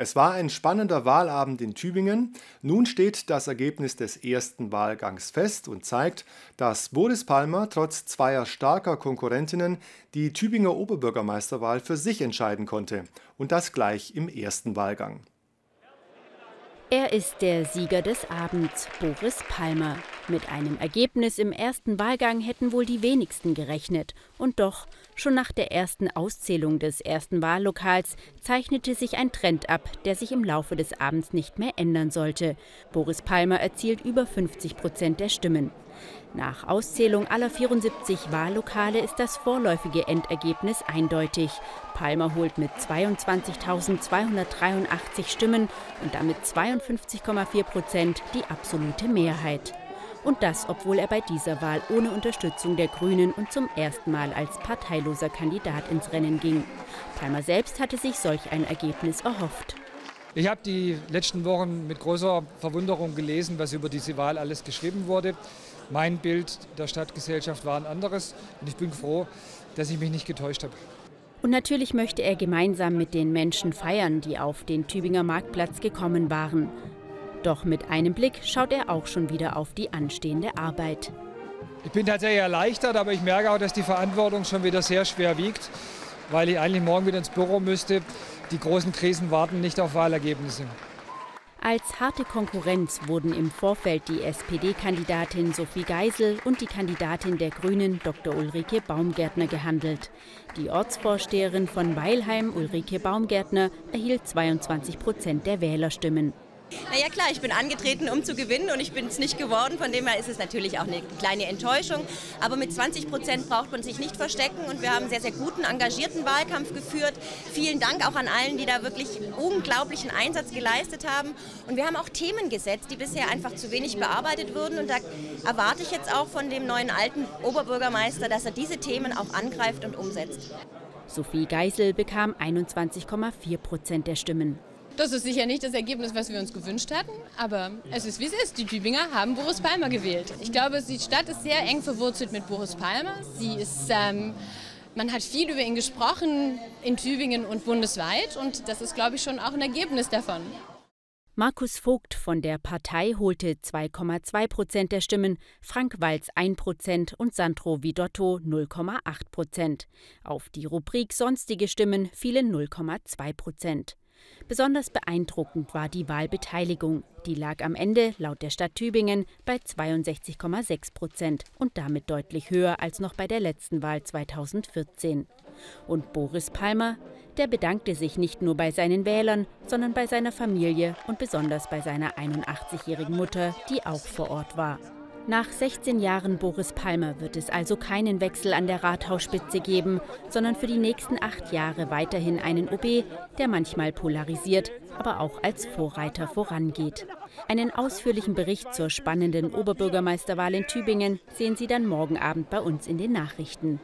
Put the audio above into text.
Es war ein spannender Wahlabend in Tübingen. Nun steht das Ergebnis des ersten Wahlgangs fest und zeigt, dass Boris Palmer trotz zweier starker Konkurrentinnen die Tübinger Oberbürgermeisterwahl für sich entscheiden konnte. Und das gleich im ersten Wahlgang. Er ist der Sieger des Abends, Boris Palmer. Mit einem Ergebnis im ersten Wahlgang hätten wohl die wenigsten gerechnet. Und doch, schon nach der ersten Auszählung des ersten Wahllokals zeichnete sich ein Trend ab, der sich im Laufe des Abends nicht mehr ändern sollte. Boris Palmer erzielt über 50 Prozent der Stimmen. Nach Auszählung aller 74 Wahllokale ist das vorläufige Endergebnis eindeutig. Palmer holt mit 22.283 Stimmen und damit 52,4 Prozent die absolute Mehrheit. Und das, obwohl er bei dieser Wahl ohne Unterstützung der Grünen und zum ersten Mal als parteiloser Kandidat ins Rennen ging. Palmer selbst hatte sich solch ein Ergebnis erhofft. Ich habe die letzten Wochen mit großer Verwunderung gelesen, was über diese Wahl alles geschrieben wurde. Mein Bild der Stadtgesellschaft war ein anderes und ich bin froh, dass ich mich nicht getäuscht habe. Und natürlich möchte er gemeinsam mit den Menschen feiern, die auf den Tübinger Marktplatz gekommen waren. Doch mit einem Blick schaut er auch schon wieder auf die anstehende Arbeit. Ich bin tatsächlich erleichtert, aber ich merke auch, dass die Verantwortung schon wieder sehr schwer wiegt, weil ich eigentlich morgen wieder ins Büro müsste. Die großen Krisen warten nicht auf Wahlergebnisse. Als harte Konkurrenz wurden im Vorfeld die SPD-Kandidatin Sophie Geisel und die Kandidatin der Grünen Dr. Ulrike Baumgärtner gehandelt. Die Ortsvorsteherin von Weilheim, Ulrike Baumgärtner, erhielt 22 Prozent der Wählerstimmen. Naja klar, ich bin angetreten, um zu gewinnen und ich bin es nicht geworden. Von dem her ist es natürlich auch eine kleine Enttäuschung. Aber mit 20 Prozent braucht man sich nicht verstecken und wir haben einen sehr, sehr guten, engagierten Wahlkampf geführt. Vielen Dank auch an allen, die da wirklich unglaublichen Einsatz geleistet haben. Und wir haben auch Themen gesetzt, die bisher einfach zu wenig bearbeitet wurden. Und da erwarte ich jetzt auch von dem neuen alten Oberbürgermeister, dass er diese Themen auch angreift und umsetzt. Sophie Geisel bekam 21,4 Prozent der Stimmen. Das ist sicher nicht das Ergebnis, was wir uns gewünscht hatten, aber es ist wie es ist. Die Tübinger haben Boris Palmer gewählt. Ich glaube, die Stadt ist sehr eng verwurzelt mit Boris Palmer. Sie ist, ähm, man hat viel über ihn gesprochen in Tübingen und bundesweit und das ist, glaube ich, schon auch ein Ergebnis davon. Markus Vogt von der Partei holte 2,2 Prozent der Stimmen, Frank Walz 1 Prozent und Sandro Vidotto 0,8 Prozent. Auf die Rubrik Sonstige Stimmen fielen 0,2 Prozent. Besonders beeindruckend war die Wahlbeteiligung. Die lag am Ende laut der Stadt Tübingen bei 62,6 Prozent und damit deutlich höher als noch bei der letzten Wahl 2014. Und Boris Palmer, der bedankte sich nicht nur bei seinen Wählern, sondern bei seiner Familie und besonders bei seiner 81-jährigen Mutter, die auch vor Ort war. Nach 16 Jahren Boris Palmer wird es also keinen Wechsel an der Rathausspitze geben, sondern für die nächsten acht Jahre weiterhin einen OB, der manchmal polarisiert, aber auch als Vorreiter vorangeht. Einen ausführlichen Bericht zur spannenden Oberbürgermeisterwahl in Tübingen sehen Sie dann morgen Abend bei uns in den Nachrichten.